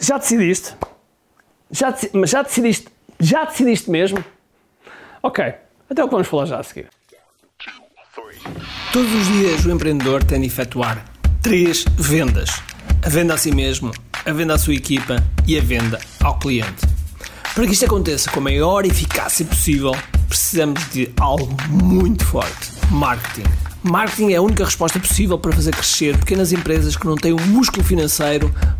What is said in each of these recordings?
Já decidiste? Já, deci- mas já decidiste? Já decidiste mesmo? Ok, até o que vamos falar já a seguir. Todos os dias o empreendedor tem de efetuar três vendas: a venda a si mesmo, a venda à sua equipa e a venda ao cliente. Para que isto aconteça com a maior eficácia possível, precisamos de algo muito forte: marketing. Marketing é a única resposta possível para fazer crescer pequenas empresas que não têm o músculo financeiro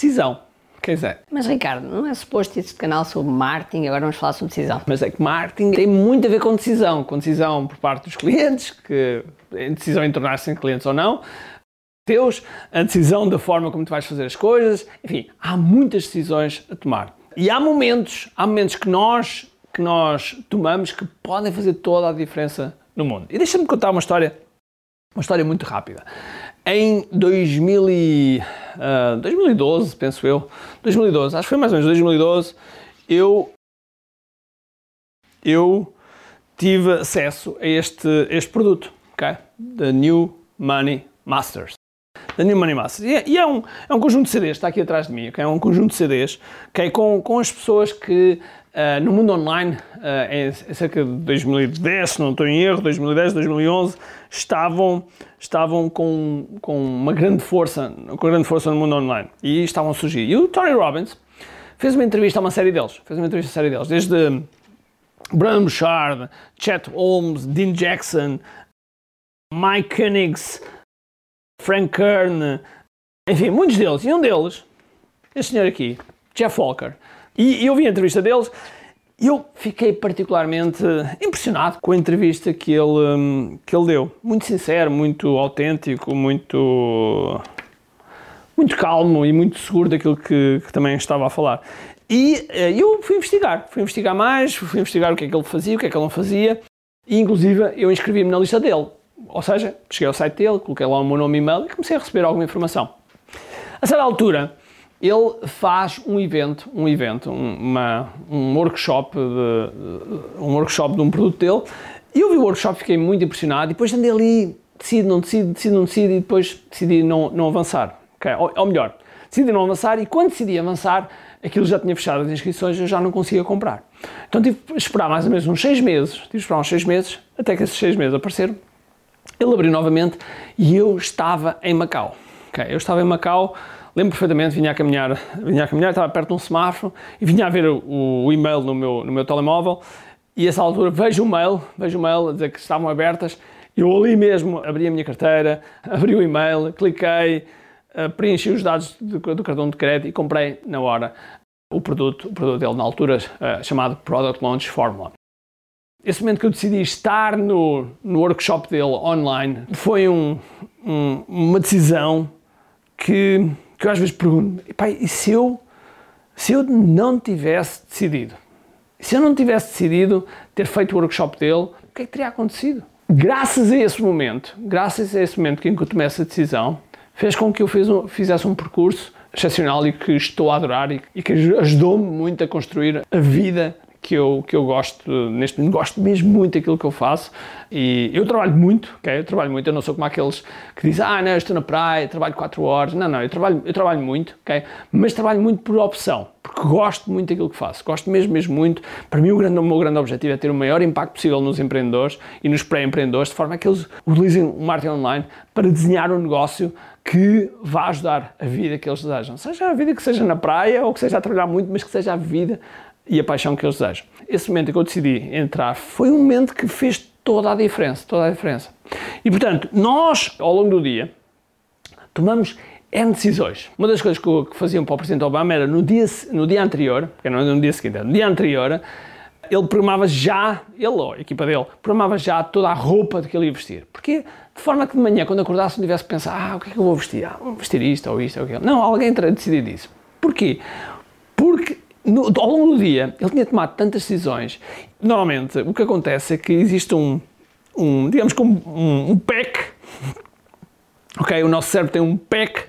decisão. Quer dizer, Mas Ricardo, não é suposto este canal sobre marketing, agora vamos falar sobre decisão. Mas é que marketing tem muito a ver com decisão, com decisão por parte dos clientes, que a decisão em tornar-se clientes ou não, teus, a decisão da forma como tu vais fazer as coisas, enfim, há muitas decisões a tomar. E há momentos, há momentos que nós que nós tomamos que podem fazer toda a diferença no mundo. E deixa-me contar uma história, uma história muito rápida. Em 2000 e, ah, 2012, penso eu, 2012, acho que foi mais ou menos 2012, eu eu tive acesso a este, este produto, ok? The New Money Masters. The New Money Masters. E, é, e é um, é um conjunto de CDs, está aqui atrás de mim, ok? É um conjunto de CDs, ok? Com, com as pessoas que ah, no mundo online, ah, em, cerca de 2010, se não estou em erro, 2010, 2011, estavam, estavam com, com uma grande força, com grande força no mundo online. E estavam a surgir. E o Tony Robbins fez uma entrevista a uma série deles, fez uma entrevista a série deles, desde Brandon Bouchard, Chet Holmes, Dean Jackson, Mike Koenigs, Frank Kern, enfim, muitos deles. E um deles, este senhor aqui, Jeff Walker. E eu vi a entrevista deles e eu fiquei particularmente impressionado com a entrevista que ele, hum, que ele deu. Muito sincero, muito autêntico, muito muito calmo e muito seguro daquilo que, que também estava a falar. E eh, eu fui investigar, fui investigar mais, fui investigar o que é que ele fazia, o que é que ele não fazia, e inclusive eu inscrevi-me na lista dele. Ou seja, cheguei ao site dele, coloquei lá o meu nome e e-mail e comecei a receber alguma informação. A certa altura, ele faz um evento, um evento, um- uma, um workshop de, um workshop de um produto dele, e eu vi o workshop, fiquei muito impressionado, e depois andei ali, decido, não decido, decido, não decido, e depois decidi não, não avançar. ok? Ou, ou melhor, decidi não avançar, e quando decidi avançar, aquilo já tinha fechado as inscrições, eu já não conseguia comprar. Então tive que esperar mais ou menos uns seis meses, tive que esperar uns seis meses, até que esses seis meses apareceram, ele abriu novamente e eu estava em Macau. ok? Eu estava em Macau, lembro perfeitamente, vinha a caminhar, vinha a caminhar, estava perto de um semáforo e vinha a ver o, o e-mail no meu, no meu telemóvel e essa altura vejo o mail, vejo o mail a dizer que estavam abertas. Eu ali mesmo abri a minha carteira, abri o e-mail, cliquei, eh, preenchi os dados do, do cartão de crédito e comprei na hora o produto, o produto dele na altura eh, chamado Product Launch Formula. Esse momento que eu decidi estar no, no workshop dele online foi um- um- uma decisão que, que eu às vezes pergunto: "Epá, e se eu, se eu não tivesse decidido? Se eu não tivesse decidido ter feito o workshop dele, o que é que teria acontecido? Graças a esse momento, graças a esse momento que eu tomei essa decisão, fez com que eu fiz um- fizesse um percurso excepcional e que estou a adorar e, e que ajudou-me muito a construir a vida que eu, que eu gosto neste momento, gosto mesmo muito daquilo que eu faço e eu trabalho muito, ok? Eu trabalho muito, eu não sou como aqueles que dizem, ah, não, estou na praia, trabalho 4 horas, não, não, eu trabalho, eu trabalho muito, ok? Mas trabalho muito por opção, porque gosto muito daquilo que faço, gosto mesmo, mesmo muito. Para mim, o, grande, o meu grande objetivo é ter o maior impacto possível nos empreendedores e nos pré-empreendedores, de forma a que eles utilizem o marketing online para desenhar um negócio que vá ajudar a vida que eles desejam. Seja a vida que seja na praia ou que seja a trabalhar muito, mas que seja a vida e a paixão que eles desejam. Esse momento em que eu decidi entrar foi um momento que fez toda a diferença, toda a diferença. E portanto, nós, ao longo do dia, tomamos N decisões. Uma das coisas que, que faziam para o Presidente Obama era no dia, no dia anterior, porque não era no dia seguinte, era no dia anterior, ele programava já, ele ou a equipa dele, programava já toda a roupa de que ele ia vestir. Porque de forma que de manhã, quando acordasse, não tivesse que pensar, ah, o que é que eu vou vestir? Ah, vou vestir isto ou isto ou aquilo. Não, alguém terá decidido isso. Porquê? No, ao longo do dia ele tinha tomado tantas decisões. Normalmente o que acontece é que existe um, um digamos que um, um, um pack, ok? O nosso cérebro tem um pack,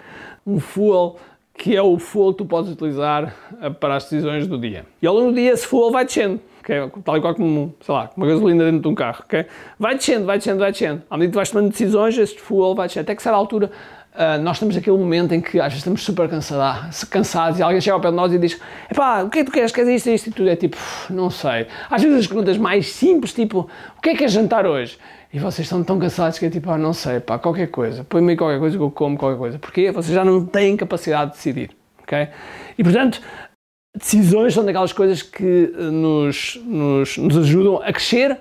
um fuel, que é o fuel que tu podes utilizar eh, para as decisões do dia. E ao longo do dia esse fuel vai descendo, okay? tal e qual como, sei lá, uma gasolina dentro de um carro, ok? Vai descendo, vai descendo, vai descendo. À medida que vais tomando decisões, esse fuel vai descendo. Até que será a altura Uh, nós temos aquele momento em que às vezes estamos super cansados, cansados e alguém chega ao pé de nós e diz: Epá, o que é que tu queres? Queres isto, isto? E tudo é tipo, não sei. Às vezes as perguntas mais simples, tipo: O que é que é jantar hoje? E vocês estão tão cansados que é tipo: ah, Não sei, pá, qualquer coisa. Põe-me qualquer coisa que eu como, qualquer coisa. Porquê? Vocês já não têm capacidade de decidir. ok? E portanto, decisões são daquelas coisas que eh, nos, nos, nos ajudam a crescer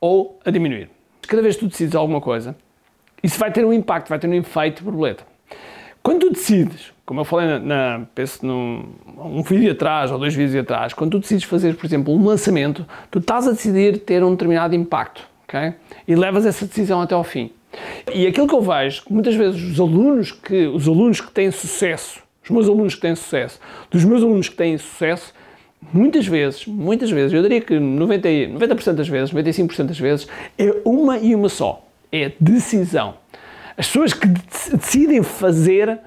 ou a diminuir. Cada vez que tu decides alguma coisa, isso vai ter um impacto, vai ter um efeito borboleta. Quando tu decides, como eu falei na, na penso num um vídeo atrás ou dois vídeos atrás, quando tu decides fazer, por exemplo, um lançamento, tu estás a decidir ter um determinado impacto, ok? E levas essa decisão até ao fim. E aquilo que eu vejo, que muitas vezes os alunos que, os alunos que têm sucesso, os meus alunos que têm sucesso, dos meus alunos que têm sucesso, muitas vezes, muitas vezes, eu diria que 90, 90% das vezes, 95% das vezes, é uma e uma só é decisão. As pessoas que decidem fazer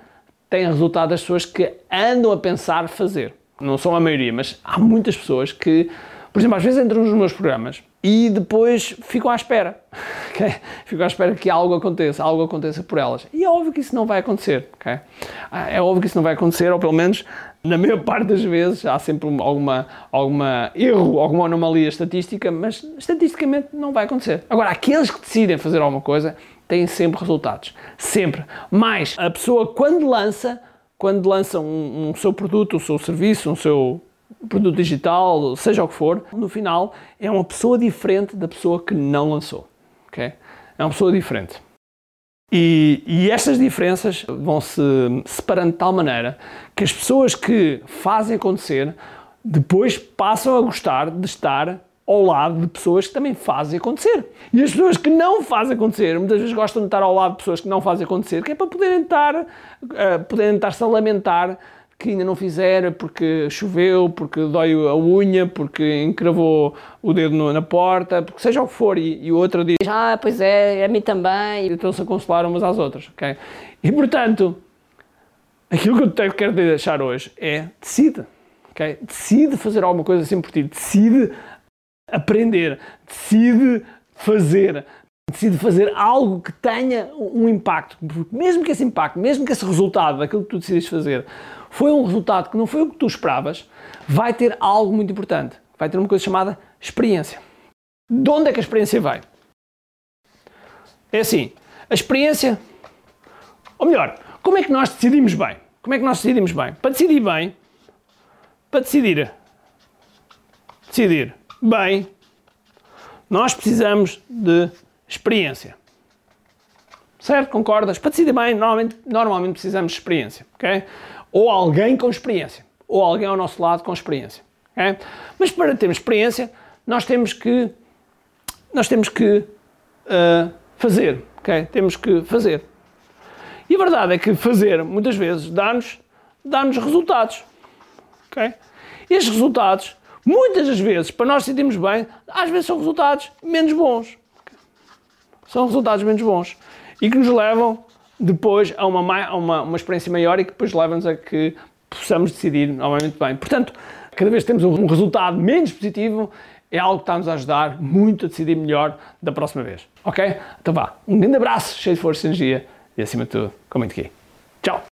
têm resultado das pessoas que andam a pensar fazer. Não são a maioria, mas há muitas pessoas que, por exemplo, às vezes entram nos meus programas e depois ficam à espera. Okay? Ficam à espera que algo aconteça, algo aconteça por elas. E é óbvio que isso não vai acontecer. Okay? É óbvio que isso não vai acontecer, ou pelo menos na maior parte das vezes há sempre alguma, alguma erro, alguma anomalia estatística, mas estatisticamente não vai acontecer. Agora, aqueles que decidem fazer alguma coisa têm sempre resultados. Sempre. Mas a pessoa, quando lança, quando lança um, um seu produto, o seu serviço, um seu produto digital, seja o que for, no final é uma pessoa diferente da pessoa que não lançou. Okay? É uma pessoa diferente. E, e, estas diferenças vão se separando de tal maneira que as pessoas que fazem acontecer depois passam a gostar de estar ao lado de pessoas que também fazem acontecer. E as pessoas que não fazem acontecer, muitas vezes gostam de estar ao lado de pessoas que não fazem acontecer, que é para poderem estar, uh, poderem estar-se a lamentar que ainda não fizeram porque choveu, porque dói a unha, porque encravou o dedo no, na porta, porque seja o que for, e, e o outro diz, ah, pois é, a mim também. E estão-se a consolar umas às outras, ok? E portanto, aquilo que eu quero deixar hoje é decide, ok? Decide fazer alguma coisa assim por ti, decide aprender, decide fazer, decide fazer algo que tenha um impacto, mesmo que esse impacto, mesmo que esse resultado daquilo que tu decides fazer foi um resultado que não foi o que tu esperavas, vai ter algo muito importante. Vai ter uma coisa chamada experiência. De onde é que a experiência vai? É assim, a experiência, ou melhor, como é que nós decidimos bem? Como é que nós decidimos bem? Para decidir bem, para decidir, decidir bem, nós precisamos de experiência. Certo? Concordas? Para decidir bem, normalmente, normalmente precisamos de experiência. ok? ou alguém com experiência, ou alguém ao nosso lado com experiência. Okay? Mas para termos experiência, nós temos que nós temos que uh, fazer, okay? Temos que fazer. E a verdade é que fazer muitas vezes dá-nos dá-nos resultados, ok? Estes resultados, muitas das vezes, para nós sentirmos bem, às vezes são resultados menos bons. São resultados menos bons e que nos levam depois a uma, a uma, uma experiência maior e que depois leva-nos a que possamos decidir novamente bem. Portanto, cada vez que temos um resultado menos positivo, é algo que está-nos a ajudar muito a decidir melhor da próxima vez. Ok? Então vá, um grande abraço, cheio de força e energia e acima de tudo, com muito aqui. Tchau!